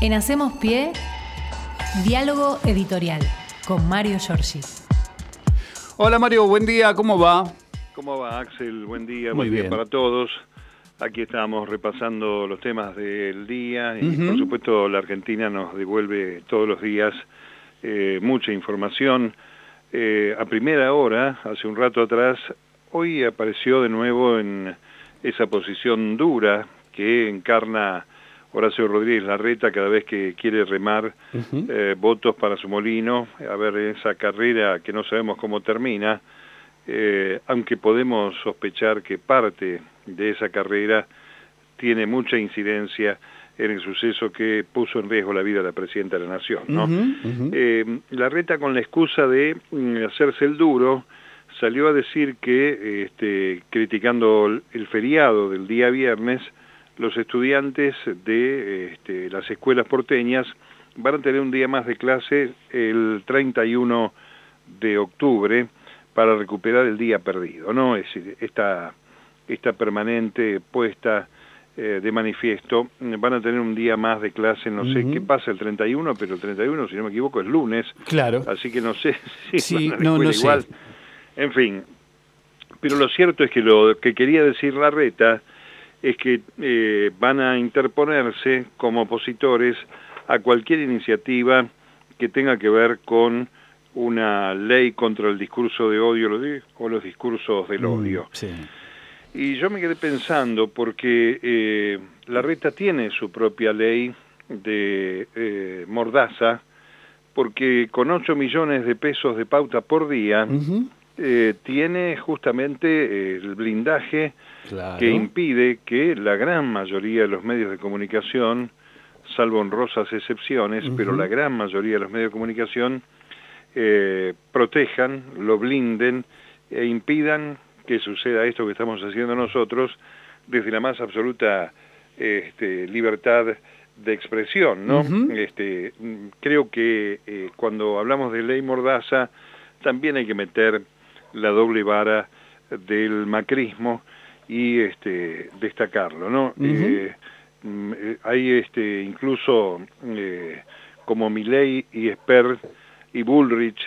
En Hacemos Pie, diálogo editorial con Mario Giorgi. Hola Mario, buen día, ¿cómo va? ¿Cómo va Axel? Buen día, Muy buen día bien. para todos. Aquí estamos repasando los temas del día y por supuesto la Argentina nos devuelve todos los días eh, mucha información. Eh, a primera hora, hace un rato atrás, hoy apareció de nuevo en esa posición dura que encarna Horacio Rodríguez Larreta cada vez que quiere remar eh, votos para su molino, a ver esa carrera que no sabemos cómo termina, eh, aunque podemos sospechar que parte de esa carrera tiene mucha incidencia en el suceso que puso en riesgo la vida de la Presidenta de la Nación. ¿no? Eh, Larreta con la excusa de mm, hacerse el duro, salió a decir que, este, criticando el feriado del día viernes, los estudiantes de este, las escuelas porteñas van a tener un día más de clase el 31 de octubre para recuperar el día perdido, ¿no? Es decir, esta, esta permanente puesta eh, de manifiesto, van a tener un día más de clase, no sé qué pasa el 31, pero el 31, si no me equivoco, es lunes, Claro. así que no sé si Sí, van a la no, no escuela sé. igual. En fin, pero lo cierto es que lo que quería decir Larreta es que eh, van a interponerse como opositores a cualquier iniciativa que tenga que ver con una ley contra el discurso de odio o los discursos del odio. Mm, Sí. Y yo me quedé pensando porque eh, Larreta tiene su propia ley de eh, mordaza, porque con 8 millones de pesos de pauta por día. Eh, tiene justamente eh, el blindaje Claro. que impide que la gran mayoría de los medios de comunicación, salvo honrosas excepciones, pero la gran mayoría de los medios de comunicación eh, protejan, lo blinden e impidan que suceda esto que estamos haciendo nosotros desde la más absoluta este, libertad de expresión, ¿no? Este, mm, creo que eh, cuando hablamos de ley mordaza también hay que meter la doble vara del macrismo y este destacarlo, ¿no? Eh, mm, eh, hay este incluso eh, como Milei y Esper y Bullrich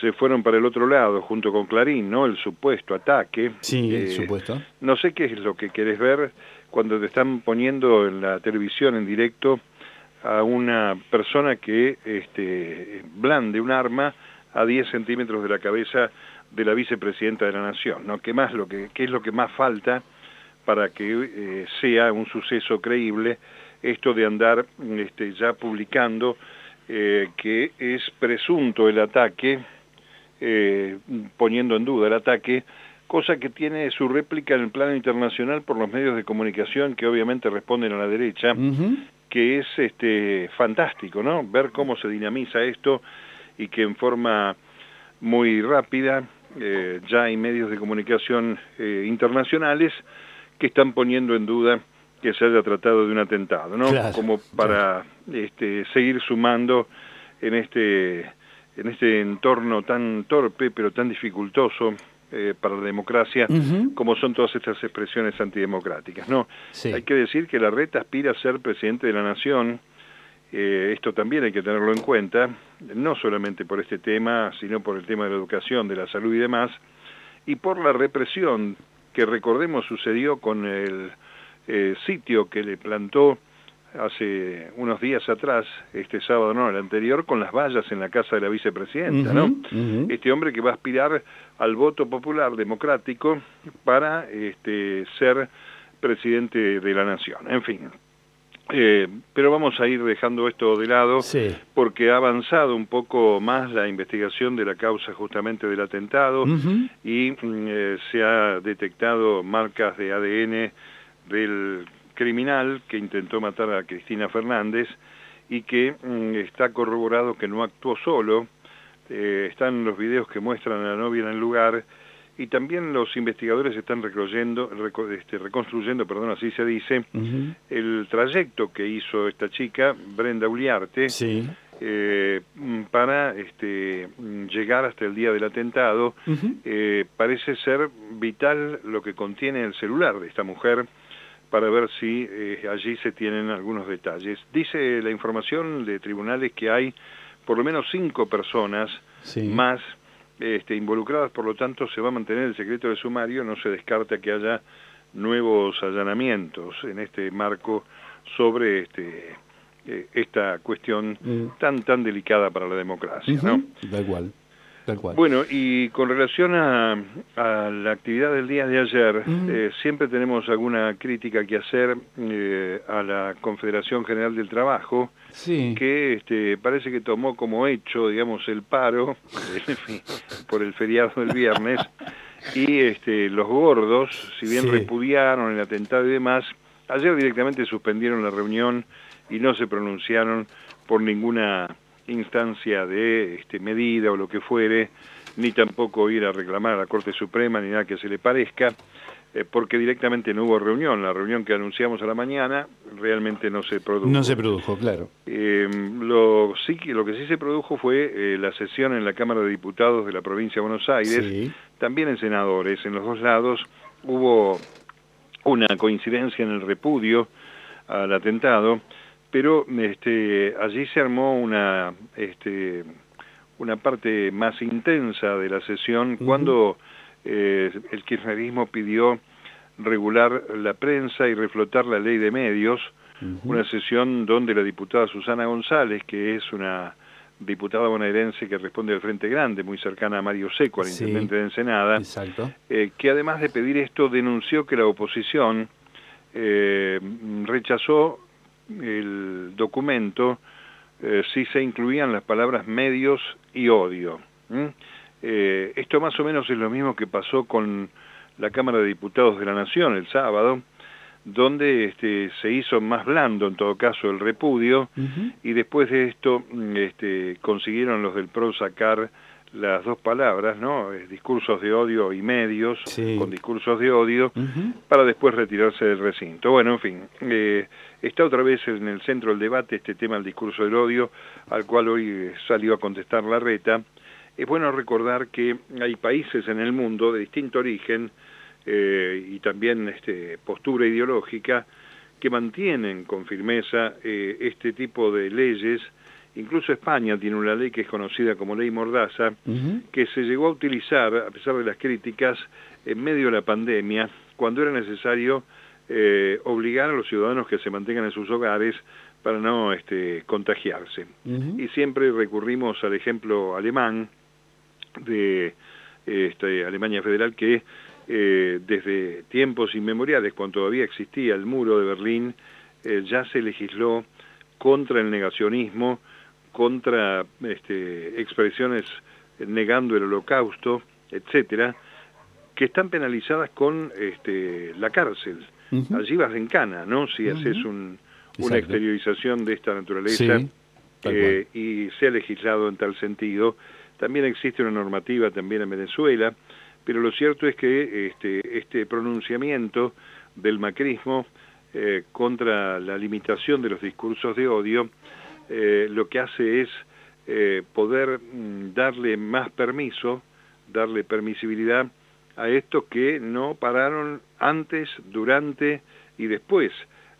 se fueron para el otro lado junto con Clarín, ¿no? El supuesto ataque. Sí, Eh, supuesto. no sé qué es lo que querés ver cuando te están poniendo en la televisión en directo a una persona que este, blande un arma a 10 centímetros de la cabeza de la vicepresidenta de la Nación, ¿no? ¿Qué, más lo que, qué es lo que más falta para que eh, sea un suceso creíble esto de andar este, ya publicando eh, que es presunto el ataque eh, poniendo en duda el ataque, cosa que tiene su réplica en el plano internacional por los medios de comunicación que obviamente responden a la derecha, que es este fantástico, ¿no? Ver cómo se dinamiza esto y que en forma muy rápida eh, ya hay medios de comunicación eh, internacionales que están poniendo en duda que se haya tratado de un atentado, ¿no? Claro, Como para este, seguir sumando en este en este entorno tan torpe pero tan dificultoso eh, para la democracia como son todas estas expresiones antidemocráticas, ¿no? Sí. Hay que decir que la reta aspira a ser presidente de la nación, eh, esto también hay que tenerlo en cuenta, no solamente por este tema, sino por el tema de la educación, de la salud y demás, y por la represión que recordemos sucedió con el eh, sitio que le plantó hace unos días atrás, este sábado no, el anterior, con las vallas en la casa de la vicepresidenta, ¿no? Este hombre que va a aspirar al voto popular democrático para este, ser presidente de la nación. En fin, eh, pero vamos a ir dejando esto de lado Sí. porque ha avanzado un poco más la investigación de la causa justamente del atentado y mm, eh, se ha detectado marcas de ADN del criminal que intentó matar a Cristina Fernández y que mm, está corroborado que no actuó solo. Eh, están los videos que muestran a la novia en el lugar y también los investigadores están reconstruyendo, reco- este, reconstruyendo, perdón, así se dice, el trayecto que hizo esta chica, Brenda Uliarte, Sí. eh, mm, para este, mm, llegar hasta el día del atentado. Eh, parece ser vital lo que contiene el celular de esta mujer, para ver si eh, allí se tienen algunos detalles. Dice la información de tribunales que hay por lo menos cinco personas más este, involucradas, por lo tanto se va a mantener el secreto de sumario, no se descarta que haya nuevos allanamientos en este marco sobre este, eh, esta cuestión mm. tan tan delicada para la democracia. ¿no? Da igual. Bueno, y con relación a, la actividad del día de ayer, eh, siempre tenemos alguna crítica que hacer eh, a la Confederación General del Trabajo, que este, parece que tomó como hecho, digamos, el paro por el feriado del viernes, y este, los gordos, si bien repudiaron el atentado y demás, ayer directamente suspendieron la reunión y no se pronunciaron por ninguna instancia de este, medida o lo que fuere, ni tampoco ir a reclamar a la Corte Suprema ni nada que se le parezca, eh, porque directamente no hubo reunión. La reunión que anunciamos a la mañana realmente no se produjo. No se produjo, claro. Eh, lo, sí, lo que sí se produjo fue eh, la sesión en la Cámara de Diputados de la provincia de Buenos Aires, también en senadores, en los dos lados hubo una coincidencia en el repudio al atentado, pero este, allí se armó una, este, una parte más intensa de la sesión cuando eh, el kirchnerismo pidió regular la prensa y reflotar la ley de medios, una sesión donde la diputada Susana González, que es una diputada bonaerense que responde al Frente Grande, muy cercana a Mario Seco, al intendente de Ensenada, eh, que además de pedir esto denunció que la oposición eh, rechazó el documento eh, si se incluían las palabras medios y odio. Eh, esto más o menos es lo mismo que pasó con la Cámara de Diputados de la Nación el sábado, donde este, se hizo más blando en todo caso el repudio y después de esto este, consiguieron los del PRO sacar las dos palabras, ¿no? discursos de odio y medios, con discursos de odio, para después retirarse del recinto. Bueno, en fin, eh, está otra vez en el centro del debate este tema del discurso del odio, al cual hoy salió a contestar la reta. Es bueno recordar que hay países en el mundo de distinto origen eh, y también este, postura ideológica que mantienen con firmeza eh, este tipo de leyes Incluso España tiene una ley que es conocida como ley Mordaza, que se llegó a utilizar, a pesar de las críticas, en medio de la pandemia, cuando era necesario eh, obligar a los ciudadanos que se mantengan en sus hogares para no este, contagiarse. Y siempre recurrimos al ejemplo alemán de este, Alemania Federal que eh, desde tiempos inmemoriales, cuando todavía existía el muro de Berlín, eh, ya se legisló contra el negacionismo, contra este, expresiones negando el holocausto, etcétera, que están penalizadas con este, la cárcel. Allí vas en cana, ¿no? Si haces un, una exteriorización de esta naturaleza eh, y se ha legislado en tal sentido. También existe una normativa también en Venezuela, pero lo cierto es que este, este pronunciamiento del macrismo eh, contra la limitación de los discursos de odio eh, lo que hace es eh, poder mm, darle más permiso, darle permisibilidad a estos que no pararon antes, durante y después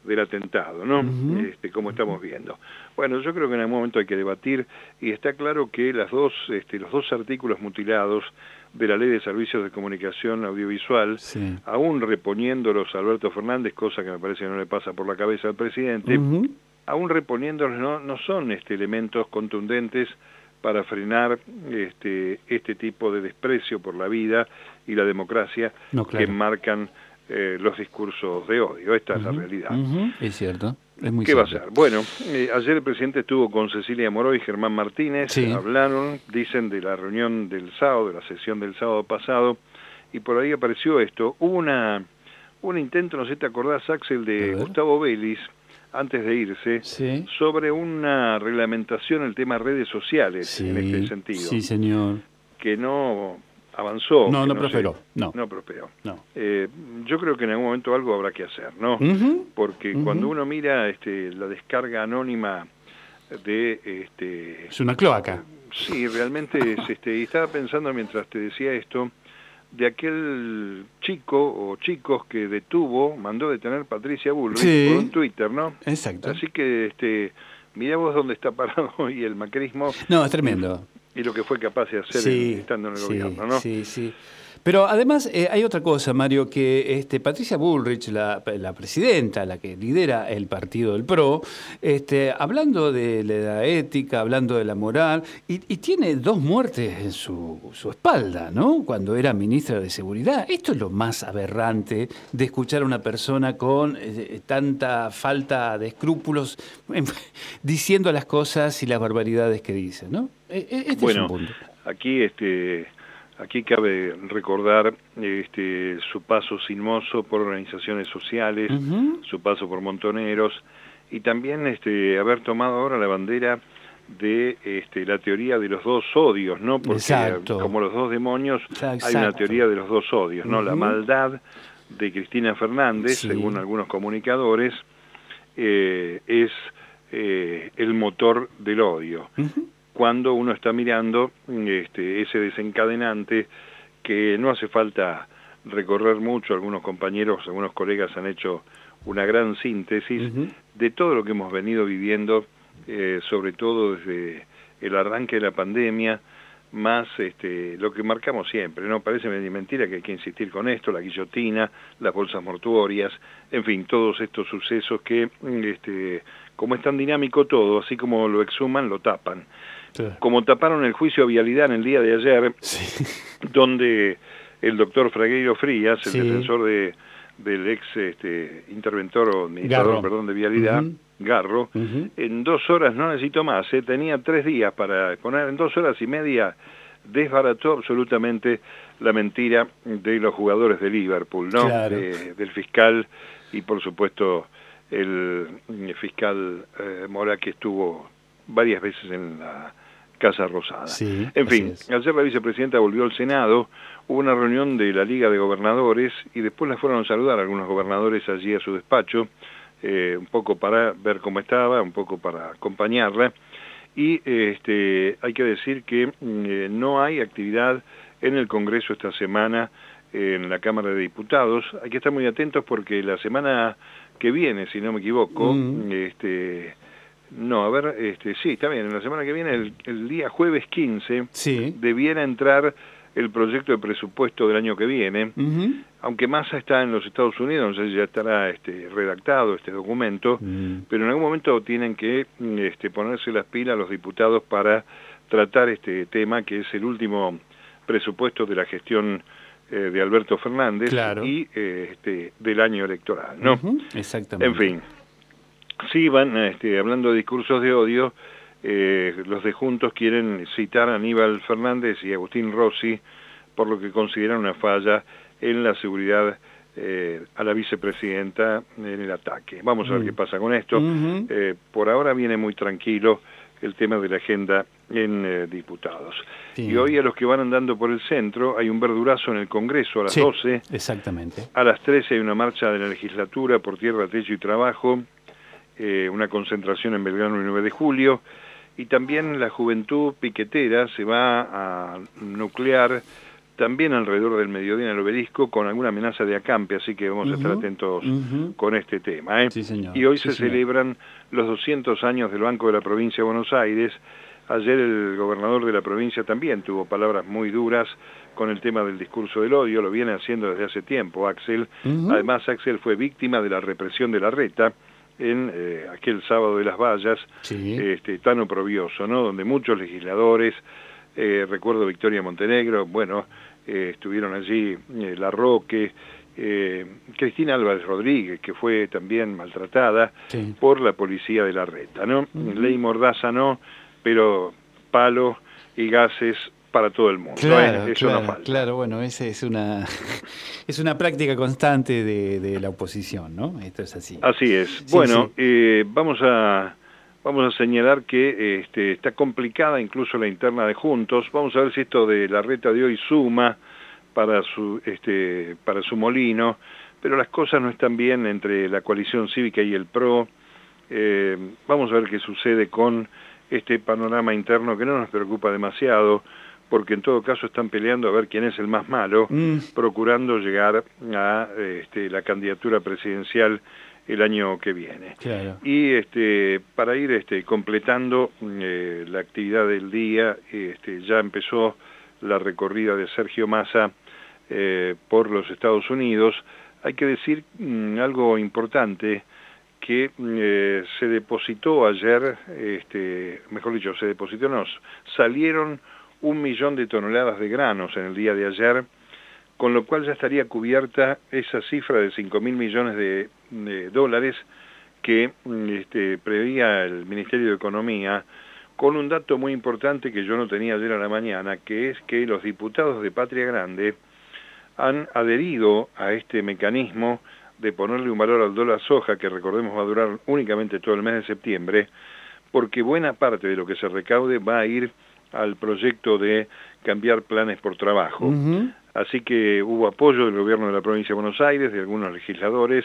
del atentado, ¿no? este, como estamos viendo. Bueno, yo creo que en algún momento hay que debatir y está claro que las dos, este, los dos artículos mutilados de la Ley de Servicios de Comunicación Audiovisual, aún reponiéndolos a Alberto Fernández, cosa que me parece que no le pasa por la cabeza al presidente, aún reponiéndolos no, no son este, elementos contundentes para frenar este, este tipo de desprecio por la vida y la democracia que marcan eh, los discursos de odio. Esta es la realidad. Es cierto. Es muy ¿Qué va a ser? Bueno, eh, ayer el presidente estuvo con Cecilia Moró y Germán Martínez, hablaron, dicen, de la reunión del sábado, de la sesión del sábado pasado, y por ahí apareció esto. Hubo una, un intento, no sé si te acordás, Axel, de Gustavo Vélez, antes de irse, sobre una reglamentación el tema redes sociales en este sentido. Sí, señor. Que no avanzó. No, no, prosperó. No, no prosperó. No. Eh, yo creo que en algún momento algo habrá que hacer, ¿no? Porque cuando uno mira este, la descarga anónima de... Este, es una cloaca. Sí, realmente es, este, y estaba pensando mientras te decía esto, de aquel chico o chicos que detuvo, mandó detener Patricia Bullrich por un Twitter, ¿no? Exacto. Así que este, mirá vos dónde está parado hoy el macrismo. No, es tremendo. Y, lo que fue capaz de hacer estando en el gobierno, ¿no? Sí, sí. Pero además eh, hay otra cosa, Mario, que este, Patricia Bullrich, la, presidenta, la que lidera el partido del PRO, este, hablando de la ética, hablando de la moral, y, tiene dos muertes en su, espalda, ¿no? Cuando era ministra de Seguridad. Esto es lo más aberrante de escuchar a una persona con eh, tanta falta de escrúpulos diciendo las cosas y las barbaridades que dice, ¿no? E, e, este bueno, es un punto. aquí este Aquí cabe recordar este, su paso sin mozo por organizaciones sociales, su paso por montoneros y también este, haber tomado ahora la bandera de este, la teoría de los dos odios, ¿no? Porque como los dos demonios hay una teoría de los dos odios, ¿no? La maldad de Cristina Fernández, según algunos comunicadores, eh, es eh, el motor del odio cuando uno está mirando este, ese desencadenante que no hace falta recorrer mucho, algunos compañeros, algunos colegas han hecho una gran síntesis de todo lo que hemos venido viviendo, eh, sobre todo desde el arranque de la pandemia, más este, lo que marcamos siempre, ¿no? Parece mentira que hay que insistir con esto, la guillotina, las bolsas mortuorias, en fin, todos estos sucesos que, este, como es tan dinámico todo, así como lo exhuman, lo tapan. Como taparon el juicio a vialidad en el día de ayer, donde el doctor Fragueiro Frías, el defensor de, del ex este, interventor o administrador perdón, de vialidad, Garro, en dos horas, no necesito más, eh, tenía tres días para poner, en dos horas y media desbarató absolutamente la mentira de los jugadores de Liverpool, ¿no? del fiscal y por supuesto el, fiscal eh, Mora que estuvo varias veces en la Casa Rosada. en fin, ayer la vicepresidenta volvió al Senado, hubo una reunión de la Liga de Gobernadores y después la fueron a saludar algunos gobernadores allí a su despacho, eh, un poco para ver cómo estaba, un poco para acompañarla. Y este, hay que decir que mm, eh, no hay actividad en el Congreso esta semana en la Cámara de Diputados. Hay que estar muy atentos porque la semana que viene, si no me equivoco, mm. este, no, a ver, este, sí, está bien, en la semana que viene, el, día jueves 15, sí. debiera entrar el proyecto de presupuesto del año que viene, aunque Massa está en los Estados Unidos, no sé si ya estará este, redactado este documento, mm. pero en algún momento tienen que este, ponerse las pilas los diputados para tratar este tema, que es el último presupuesto de la gestión eh, de Alberto Fernández y eh, este, del año electoral, ¿no? Exactamente. En fin, Sí, van este, hablando de discursos de odio, eh, los de Juntos quieren citar a Aníbal Fernández y Agustín Rossi por lo que consideran una falla en la seguridad eh, a la vicepresidenta en el ataque. Vamos a ver mm. qué pasa con esto. Eh, por ahora viene muy tranquilo el tema de la agenda en diputados. Y hoy a los que van andando por el centro hay un verdurazo en el Congreso a las 12. Exactamente. A las 13 hay una marcha de la legislatura por tierra, techo y trabajo. Eh, una concentración en Belgrano el 9 de julio, y también la juventud piquetera se va a nuclear también alrededor del mediodía en el obelisco con alguna amenaza de acampe, así que vamos a estar atentos con este tema. ¿eh? y hoy se celebran los 200 años del Banco de la Provincia de Buenos Aires. Ayer el gobernador de la provincia también tuvo palabras muy duras con el tema del discurso del odio, lo viene haciendo desde hace tiempo Axel. Además, Axel fue víctima de la represión de la reta en eh, aquel sábado de las vallas, este, tan oprobioso, ¿no? donde muchos legisladores, eh, recuerdo Victoria Montenegro, bueno, eh, estuvieron allí La Roque, Cristina Álvarez Rodríguez, que fue también maltratada por la policía de la reta, ¿no? Ley Mordaza no, pero palo y gases para todo el mundo. Claro, claro, bueno, esa es una, es una práctica constante de, la oposición, ¿no? Esto es así. Así es. bueno, Eh, vamos a vamos a señalar que este, está complicada incluso la interna de Juntos. Vamos a ver si esto de la reta de hoy suma para su, este, para su molino, pero las cosas no están bien entre la coalición cívica y el PRO. Eh, vamos a ver qué sucede con este panorama interno que no nos preocupa demasiado porque en todo caso están peleando a ver quién es el más malo, Mm. procurando llegar a este, la candidatura presidencial el año que viene. Claro. Y este, para ir este, completando eh, la actividad del día, este, ya empezó la recorrida de Sergio Massa eh, por los Estados Unidos. Hay que decir mm, algo importante, que eh, se depositó ayer, este, mejor dicho, se depositó, no, salieron un millón de toneladas de granos en el día de ayer, con lo cual ya estaría cubierta esa cifra de 5 mil millones de, de dólares que mm, este, preveía el Ministerio de Economía, con un dato muy importante que yo no tenía ayer a la mañana, que es que los diputados de Patria Grande han adherido a este mecanismo de ponerle un valor al dólar soja, que recordemos va a durar únicamente todo el mes de septiembre, porque buena parte de lo que se recaude va a ir al proyecto de cambiar planes por trabajo. Así que hubo apoyo del gobierno de la provincia de Buenos Aires, de algunos legisladores,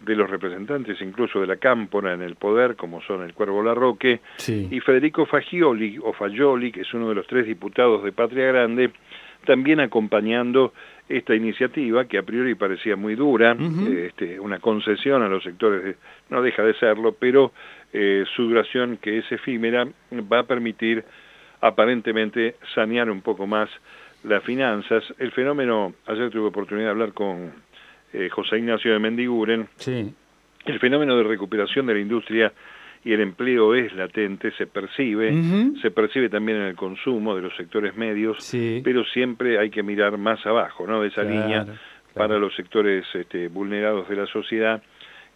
de los representantes incluso de la Cámpora en el poder, como son el Cuervo Larroque, Sí. y Federico Fagioli, o Fagioli, que es uno de los tres diputados de Patria Grande, también acompañando esta iniciativa que a priori parecía muy dura, eh, este, una concesión a los sectores, de- no deja de serlo, pero eh, su duración, que es efímera, va a permitir aparentemente sanear un poco más las finanzas. El fenómeno, ayer tuve oportunidad de hablar con eh, José Ignacio de Mendiguren, Sí. el fenómeno de recuperación de la industria y el empleo es latente, se percibe, se percibe también en el consumo de los sectores medios, Sí. pero siempre hay que mirar más abajo, ¿no? De esa Claro, línea claro. para los sectores este, vulnerados de la sociedad.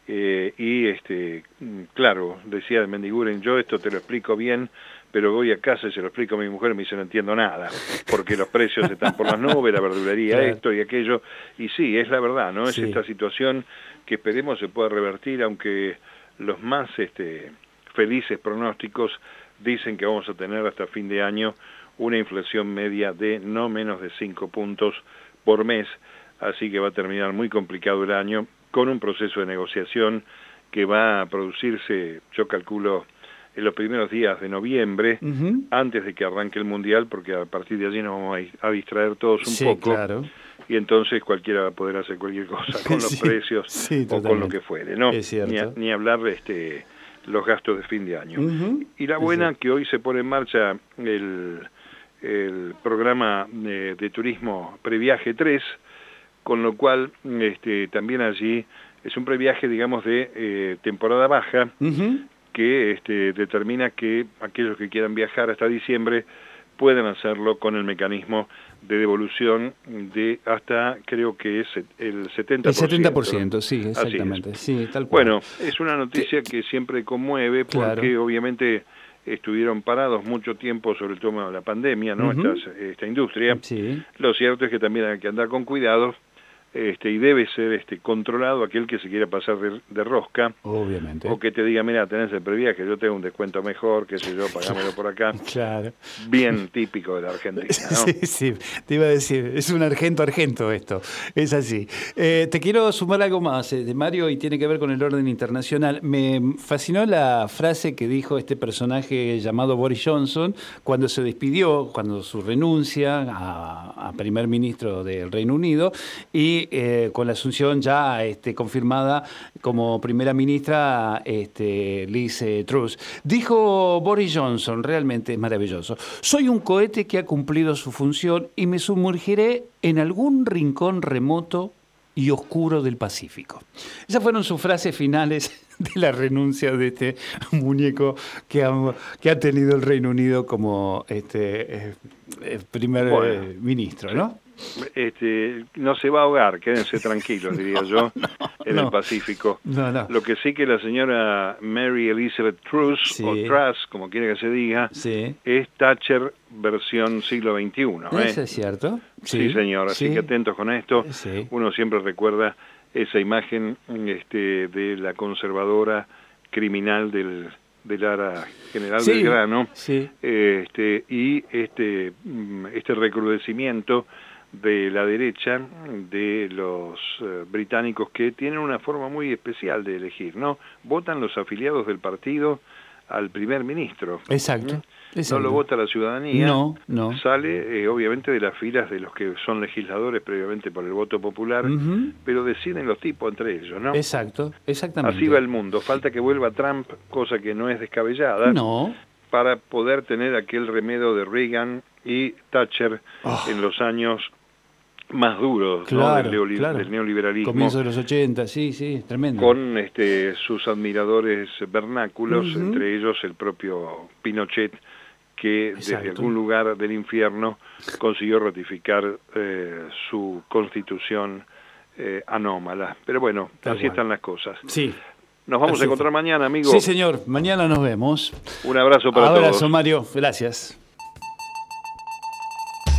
Eh, y este, mm, claro, decía de Mendiguren, yo esto te lo explico bien, pero voy a casa y se lo explico a mi mujer y me dice no entiendo nada, porque los precios están por las nubes, la verdulería Claro. esto y aquello, y sí, es la verdad, ¿no? Es Sí. esta situación que esperemos se pueda revertir, aunque los más este, felices pronósticos dicen que vamos a tener hasta fin de año una inflación media de no menos de 5 puntos por mes, así que va a terminar muy complicado el año con un proceso de negociación que va a producirse, yo calculo, en los primeros días de noviembre, antes de que arranque el Mundial, porque a partir de allí nos vamos a dis- a distraer todos un Sí, poco claro. y entonces cualquiera va a poder hacer cualquier cosa con los Sí, precios sí, o con lo que fuere, ¿no? Es cierto. Ni, a- ni hablar de este, los gastos de fin de año. Y la buena que hoy se pone en marcha el, el programa de, de turismo Previaje 3, con lo cual este, también allí es un previaje, digamos, de eh, temporada baja, Ujú. Que este, determina que aquellos que quieran viajar hasta diciembre pueden hacerlo con el mecanismo de devolución de hasta, creo que es el 70%. El 70%, sí, exactamente. Sí, tal cual. Bueno, es una noticia que siempre conmueve porque Claro. obviamente estuvieron parados mucho tiempo sobre el tema de la pandemia, ¿no? Estas- esta industria. Sí. Lo cierto es que también hay que andar con cuidado este, y debe ser este, controlado aquel que se quiera pasar de, de rosca Obviamente. o que te diga, mira, tenés el previaje, yo tengo un descuento mejor, qué sé yo, pagámelo por acá. Claro. Bien típico de la Argentina, ¿no? Sí, sí, te iba a decir, es un argento argento esto, es así. Eh, te quiero sumar algo más eh, de Mario y tiene que ver con el orden internacional. Me fascinó la frase que dijo este personaje llamado Boris Johnson cuando se despidió, cuando su renuncia a, a primer ministro del Reino Unido y eh, con la asunción ya este, confirmada como primera ministra este, Liz eh, Truss. Dijo Boris Johnson, realmente es maravilloso, soy un cohete que ha cumplido su función y me sumergiré en algún rincón remoto y oscuro del Pacífico. Esas fueron sus frases finales de la renuncia de este muñeco que ha, que ha tenido el Reino Unido como este, eh, eh, primer Bueno. eh, ministro, ¿no? Este, no se va a ahogar, quédense tranquilos, diría yo, en no. el Pacífico. No, no. Lo que sí que la señora Mary Elizabeth Truss, Sí. o Truss, como quiera que se diga, Sí. es Thatcher versión siglo XXI. ¿eh? ¿Eso es cierto? Sí, señor, así sí. que atentos con esto. Uno siempre recuerda esa imagen este, de la conservadora criminal del, del Ara General Sí, Belgrano sí. este, y este, mm, este recrudecimiento de la derecha de los eh, británicos que tienen una forma muy especial de elegir, ¿no? Votan los afiliados del partido al primer ministro. Exacto. No lo vota la ciudadanía. No, no. Sale, eh, obviamente, de las filas de los que son legisladores previamente por el voto popular, pero deciden los tipos entre ellos, ¿no? Exacto, exactamente. Así va el mundo. Falta que vuelva Trump, cosa que no es descabellada. No. Para poder tener aquel remedio de Reagan y Thatcher Oh. en los años más duros Claro, ¿no? del, claro. del neoliberalismo. Comienzo de los 80, sí, sí, tremendo. con este, sus admiradores vernáculos, entre ellos el propio Pinochet, que Exacto. desde algún lugar del infierno consiguió ratificar eh, su constitución eh, anómala. Pero bueno, Tal así cual. están las cosas. Sí. Nos vamos Así a encontrar fue. mañana, amigo. Sí, señor. Mañana nos vemos. Un abrazo para Abrazo, todos. Mario. Gracias.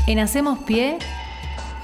En Hacemos Pie,